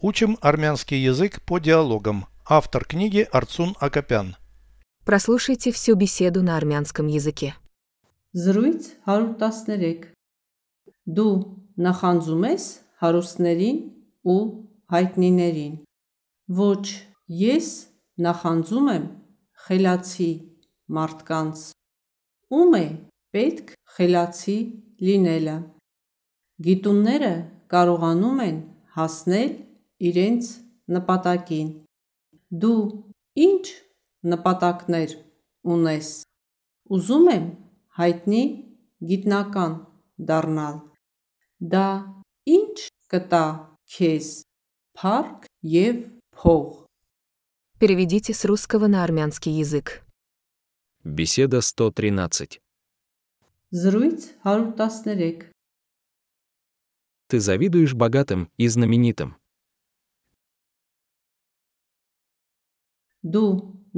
Учим армянский язык по диалогам. Автор книги Арцун Акопян. Прослушайте всю беседу на армянском языке. Զրույց 113 Դու նախանձում ես հարուստներին ու հայտնիներին Ոչ, ես նախանձում եմ խելացի մարդկանց Ում է պետք խելացի լինելը Գիտունները կարողանում են հասնել իրենց նպատակին Դու ինչ նպատակներ ունես Ուզում եմ հայտնի գիտնական դառնալ Դա ինչ կտա քեզ Փառք եւ փող Переведите с русского на армянский язык. Беседа 113. Զրույց 113 Ты завидуешь богатым и знаменитым. Դու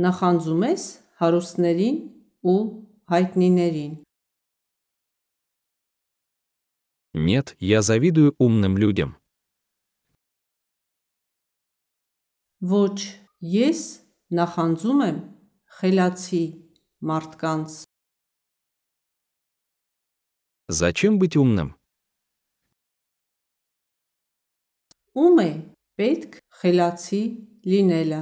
նախանձում ես հարուստներին ու հայտնիներին Нет, я завидую умным людям. Ոչ, ես նախանձում եմ խելացի մարդկանց Зачем быть умным? Ում է պետք խելացի լինելը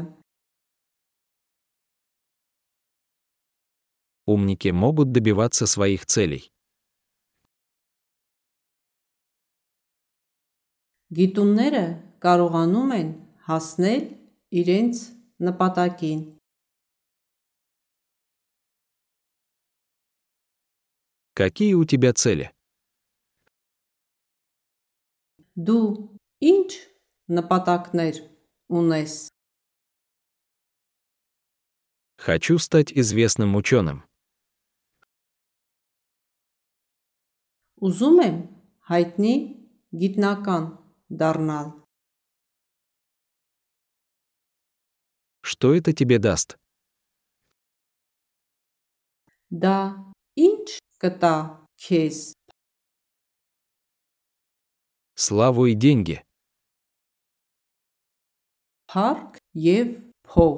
Умники могут добиваться своих целей. Գիտունները կարողանում են հասնել իրենց նպատակին Какие у тебя цели? Դու ինչ նպատակներ ունես Хочу стать известным ученым. Ուզում եմ հայտնի գիտնական դառնալ Что это тебе даст? Դա ինչ կտա քեզ Славу и деньги. Փառք եւ փող